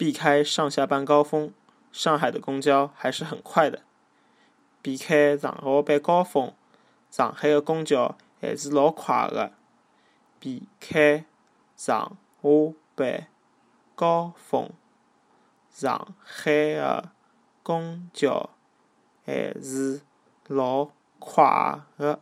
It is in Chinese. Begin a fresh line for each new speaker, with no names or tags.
避开上下班高峰上海的公交还是很快的。避开上下班高峰上海的公交还是老快的。避开上下班高峰上海的公交还是老快的。